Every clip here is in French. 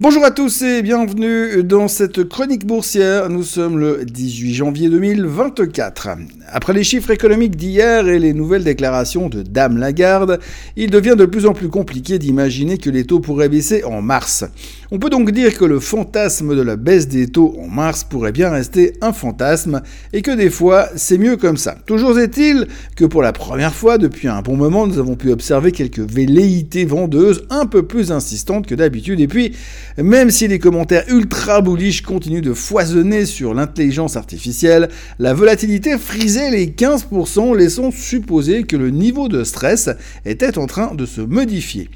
Bonjour à tous et bienvenue dans cette chronique boursière. Nous sommes le 18 janvier 2024. Après les chiffres économiques d'hier et les nouvelles déclarations de Dame Lagarde, il devient de plus en plus compliqué d'imaginer que les taux pourraient baisser en mars. On peut donc dire que le fantasme de la baisse des taux en mars pourrait bien rester un fantasme et que des fois c'est mieux comme ça. Toujours est-il que pour la première fois depuis un bon moment nous avons pu observer quelques velléités vendeuses un peu plus insistantes que d'habitude et puis même si les commentaires ultra bullish continuent de foisonner sur l'intelligence artificielle, la volatilité frisait les 15%, laissant supposer que le niveau de stress était en train de se modifier.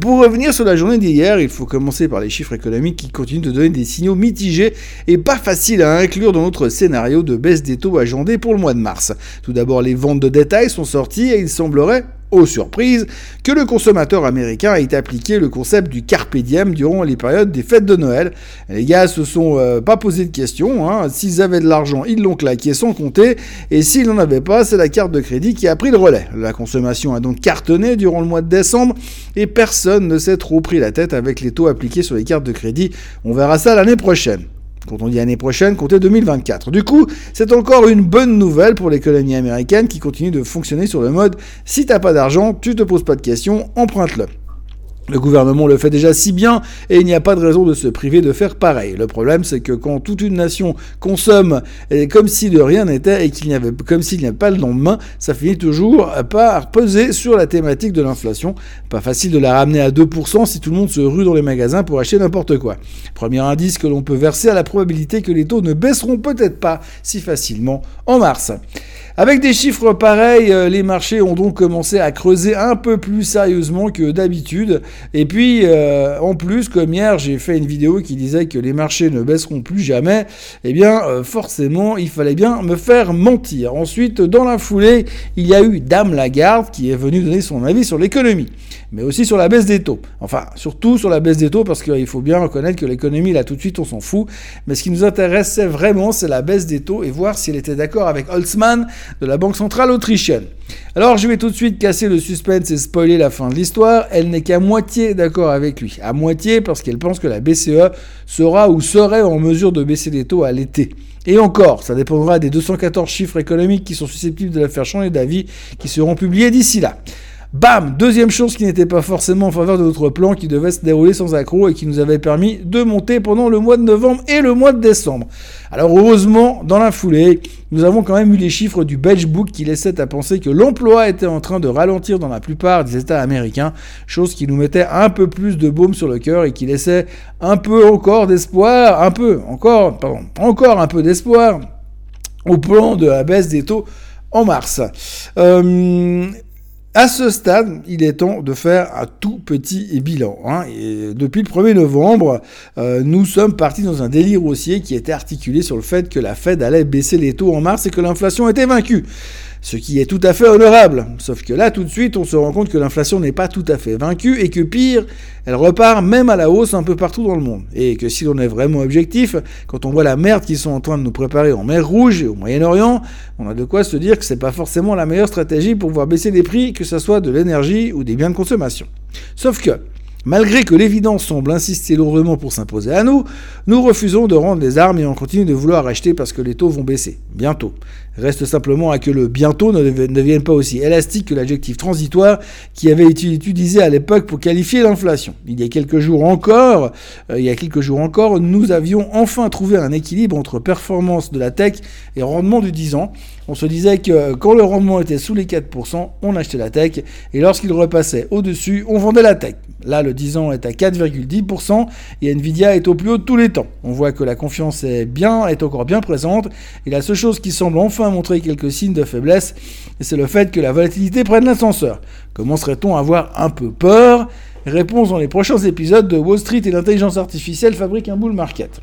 Pour revenir sur la journée d'hier, il faut commencer par les chiffres économiques qui continuent de donner des signaux mitigés et pas faciles à inclure dans notre scénario de baisse des taux agendés pour le mois de mars. Tout d'abord, les ventes de détail sont sorties et il semblerait aux surprises, que le consommateur américain ait appliqué le concept du carpe diem durant les périodes des fêtes de Noël. Les gars se sont euh, pas posé de questions, hein. s'ils avaient de l'argent, ils l'ont claqué sans compter, et s'ils n'en avaient pas, c'est la carte de crédit qui a pris le relais. La consommation a donc cartonné durant le mois de décembre, et personne ne s'est trop pris la tête avec les taux appliqués sur les cartes de crédit. On verra ça l'année prochaine. Quand on dit année prochaine, comptez 2024. Du coup, c'est encore une bonne nouvelle pour l'économie américaine qui continue de fonctionner sur le mode si t'as pas d'argent, tu te poses pas de questions, emprunte-le. Le gouvernement le fait déjà si bien et il n'y a pas de raison de se priver de faire pareil. Le problème, c'est que quand toute une nation consomme comme si de rien n'était et qu'il n'y avait comme s'il n'y avait pas le lendemain, ça finit toujours par peser sur la thématique de l'inflation. Pas facile de la ramener à 2% si tout le monde se rue dans les magasins pour acheter n'importe quoi. Premier indice que l'on peut verser à la probabilité que les taux ne baisseront peut-être pas si facilement en mars. Avec des chiffres pareils, euh, les marchés ont donc commencé à creuser un peu plus sérieusement que d'habitude. Et puis, euh, en plus, comme hier, j'ai fait une vidéo qui disait que les marchés ne baisseront plus jamais, eh bien, euh, forcément, il fallait bien me faire mentir. Ensuite, dans la foulée, il y a eu Dame Lagarde qui est venue donner son avis sur l'économie, mais aussi sur la baisse des taux. Enfin, surtout sur la baisse des taux, parce qu'il faut bien reconnaître que l'économie, là, tout de suite, on s'en fout. Mais ce qui nous intéressait vraiment, c'est la baisse des taux et voir s'il était d'accord avec Holtzmann de la Banque centrale autrichienne. Alors je vais tout de suite casser le suspense et spoiler la fin de l'histoire. Elle n'est qu'à moitié d'accord avec lui. À moitié parce qu'elle pense que la BCE sera ou serait en mesure de baisser les taux à l'été. Et encore, ça dépendra des 214 chiffres économiques qui sont susceptibles de la faire changer d'avis qui seront publiés d'ici là. Bam Deuxième chose qui n'était pas forcément en faveur de notre plan qui devait se dérouler sans accroc et qui nous avait permis de monter pendant le mois de novembre et le mois de décembre. Alors heureusement, dans la foulée, nous avons quand même eu les chiffres du Belge Book qui laissaient à penser que l'emploi était en train de ralentir dans la plupart des États américains, chose qui nous mettait un peu plus de baume sur le cœur et qui laissait un peu encore d'espoir, un peu, encore, pardon, encore un peu d'espoir au plan de la baisse des taux en mars. Euh, à ce stade, il est temps de faire un tout petit bilan. Hein. Depuis le 1er novembre, euh, nous sommes partis dans un délire haussier qui était articulé sur le fait que la Fed allait baisser les taux en mars et que l'inflation était vaincue ce qui est tout à fait honorable. Sauf que là, tout de suite, on se rend compte que l'inflation n'est pas tout à fait vaincue et que pire, elle repart même à la hausse un peu partout dans le monde. Et que si l'on est vraiment objectif, quand on voit la merde qu'ils sont en train de nous préparer en mer Rouge et au Moyen-Orient, on a de quoi se dire que c'est pas forcément la meilleure stratégie pour pouvoir baisser les prix, que ce soit de l'énergie ou des biens de consommation. Sauf que, Malgré que l'évidence semble insister lourdement pour s'imposer à nous, nous refusons de rendre les armes et on continue de vouloir acheter parce que les taux vont baisser. Bientôt. Reste simplement à que le bientôt ne devienne pas aussi élastique que l'adjectif transitoire qui avait été utilisé à l'époque pour qualifier l'inflation. Il y a quelques jours encore, euh, il y a quelques jours encore, nous avions enfin trouvé un équilibre entre performance de la tech et rendement du 10 ans. On se disait que quand le rendement était sous les 4%, on achetait la tech et lorsqu'il repassait au-dessus, on vendait la tech. Là, le 10 ans est à 4,10% et Nvidia est au plus haut de tous les temps. On voit que la confiance est bien, est encore bien présente et la seule chose qui semble enfin montrer quelques signes de faiblesse, c'est le fait que la volatilité prenne l'ascenseur. Commencerait-on à avoir un peu peur? Réponse dans les prochains épisodes de Wall Street et l'intelligence artificielle fabriquent un bull market.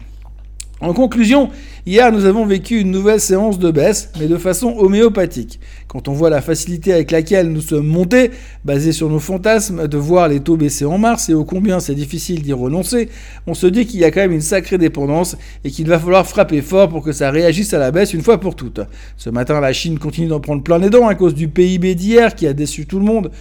En conclusion, hier nous avons vécu une nouvelle séance de baisse, mais de façon homéopathique. Quand on voit la facilité avec laquelle nous sommes montés, basée sur nos fantasmes de voir les taux baisser en mars et au combien c'est difficile d'y renoncer, on se dit qu'il y a quand même une sacrée dépendance et qu'il va falloir frapper fort pour que ça réagisse à la baisse une fois pour toutes. Ce matin, la Chine continue d'en prendre plein les dents à cause du PIB d'hier qui a déçu tout le monde.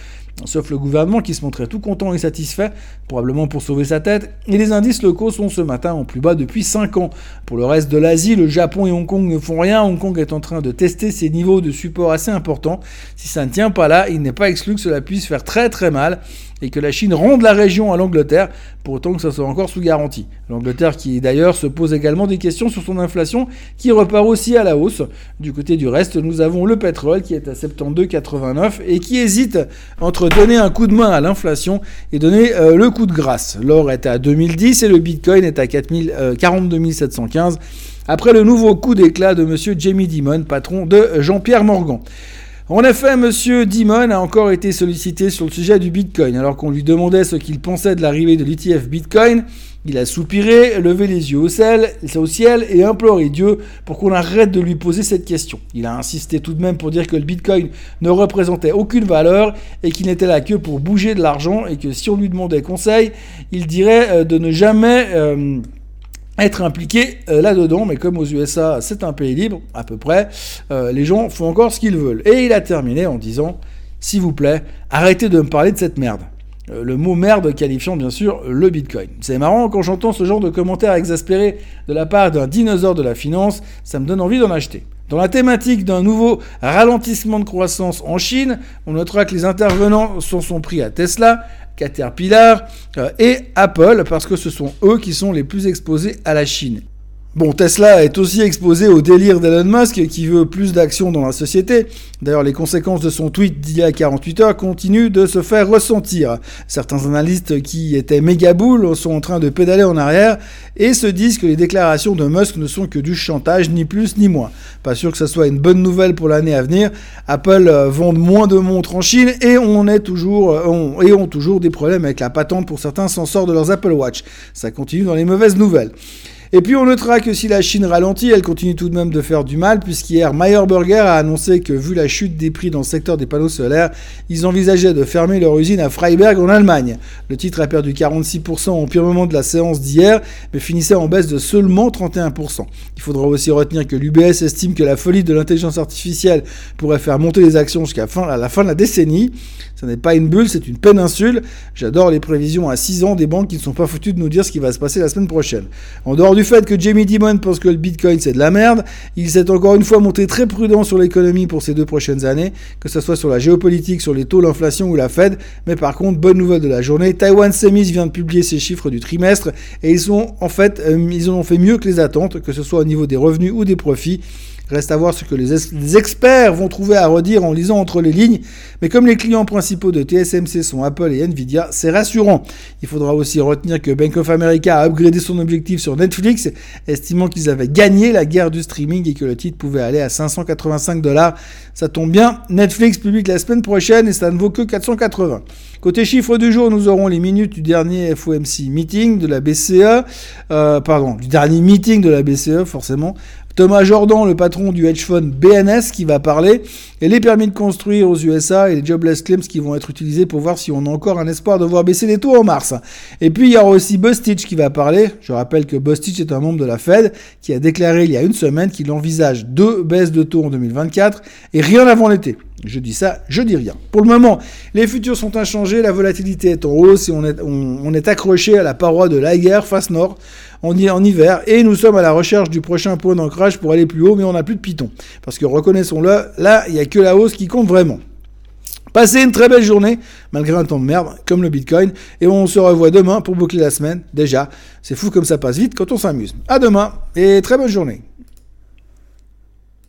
Sauf le gouvernement qui se montrait tout content et satisfait, probablement pour sauver sa tête, et les indices locaux sont ce matin en plus bas depuis 5 ans. Pour le reste de l'Asie, le Japon et Hong Kong ne font rien, Hong Kong est en train de tester ses niveaux de support assez importants. Si ça ne tient pas là, il n'est pas exclu que cela puisse faire très très mal et que la Chine ronde la région à l'Angleterre, pour autant que ça soit encore sous garantie. L'Angleterre qui d'ailleurs se pose également des questions sur son inflation qui repart aussi à la hausse. Du côté du reste, nous avons le pétrole qui est à 72,89 et qui hésite entre donner un coup de main à l'inflation et donner euh, le coup de grâce. L'or est à 2010 et le Bitcoin est à 4000, 42 715 après le nouveau coup d'éclat de M. Jamie Dimon, patron de Jean-Pierre Morgan. En effet, M. Dimon a encore été sollicité sur le sujet du Bitcoin. Alors qu'on lui demandait ce qu'il pensait de l'arrivée de l'ETF Bitcoin, il a soupiré, levé les yeux au ciel, au ciel et imploré Dieu pour qu'on arrête de lui poser cette question. Il a insisté tout de même pour dire que le Bitcoin ne représentait aucune valeur et qu'il n'était là que pour bouger de l'argent et que si on lui demandait conseil, il dirait euh, de ne jamais... Euh, être impliqué euh, là-dedans, mais comme aux USA c'est un pays libre, à peu près, euh, les gens font encore ce qu'ils veulent. Et il a terminé en disant, s'il vous plaît, arrêtez de me parler de cette merde. Euh, le mot merde qualifiant bien sûr le Bitcoin. C'est marrant quand j'entends ce genre de commentaires exaspérés de la part d'un dinosaure de la finance, ça me donne envie d'en acheter. Dans la thématique d'un nouveau ralentissement de croissance en Chine, on notera que les intervenants sont, sont pris à Tesla, Caterpillar euh, et Apple, parce que ce sont eux qui sont les plus exposés à la Chine. Bon, Tesla est aussi exposé au délire d'Elon Musk qui veut plus d'action dans la société. D'ailleurs, les conséquences de son tweet d'il y a 48 heures continuent de se faire ressentir. Certains analystes qui étaient méga boules sont en train de pédaler en arrière et se disent que les déclarations de Musk ne sont que du chantage, ni plus ni moins. Pas sûr que ce soit une bonne nouvelle pour l'année à venir. Apple euh, vend moins de montres en Chine et on est toujours, euh, et ont toujours des problèmes avec la patente pour certains sensors de leurs Apple Watch. Ça continue dans les mauvaises nouvelles. Et puis on notera que si la Chine ralentit, elle continue tout de même de faire du mal, puisqu'hier Meyer Burger a annoncé que vu la chute des prix dans le secteur des panneaux solaires, ils envisageaient de fermer leur usine à Freiberg en Allemagne. Le titre a perdu 46% au pire moment de la séance d'hier, mais finissait en baisse de seulement 31%. Il faudra aussi retenir que l'UBS estime que la folie de l'intelligence artificielle pourrait faire monter les actions jusqu'à la fin de la décennie. Ce n'est pas une bulle, c'est une péninsule. J'adore les prévisions à 6 ans des banques qui ne sont pas foutues de nous dire ce qui va se passer la semaine prochaine. En dehors du fait que Jamie Dimon pense que le Bitcoin c'est de la merde, il s'est encore une fois montré très prudent sur l'économie pour ces deux prochaines années, que ce soit sur la géopolitique, sur les taux, l'inflation ou la Fed. Mais par contre, bonne nouvelle de la journée, Taiwan Semis vient de publier ses chiffres du trimestre et ils ont en fait, euh, ils ont fait mieux que les attentes, que ce soit au niveau des revenus ou des profits. Reste à voir ce que les, experts vont trouver à redire en lisant entre les lignes. Mais comme les clients principaux de TSMC sont Apple et Nvidia, c'est rassurant. Il faudra aussi retenir que Bank of America a upgradé son objectif sur Netflix, estimant qu'ils avaient gagné la guerre du streaming et que le titre pouvait aller à 585 dollars. Ça tombe bien, Netflix publie la semaine prochaine et ça ne vaut que 480. Côté chiffres du jour, nous aurons les minutes du dernier FOMC meeting de la BCE, euh, pardon, du dernier meeting de la BCE forcément. Thomas Jordan, le patron du hedge fund BNS, qui va parler, et les permis de construire aux USA et les jobless claims qui vont être utilisés pour voir si on a encore un espoir de voir baisser les taux en mars. Et puis il y aura aussi Bostich qui va parler. Je rappelle que Bostich est un membre de la Fed qui a déclaré il y a une semaine qu'il envisage deux baisses de taux en 2024 et rien avant l'été. Je dis ça, je dis rien. Pour le moment, les futurs sont inchangés, la volatilité est en hausse et on est, accroché à la paroi de la guerre face nord en, en hiver et nous sommes à la recherche du prochain point d'ancrage pour aller plus haut, mais on n'a plus de Python. Parce que reconnaissons-le, là, il n'y a que la hausse qui compte vraiment. Passez une très belle journée, malgré un temps de merde, comme le Bitcoin, et on se revoit demain pour boucler la semaine. Déjà, c'est fou comme ça passe vite quand on s'amuse. À demain, et très bonne journée.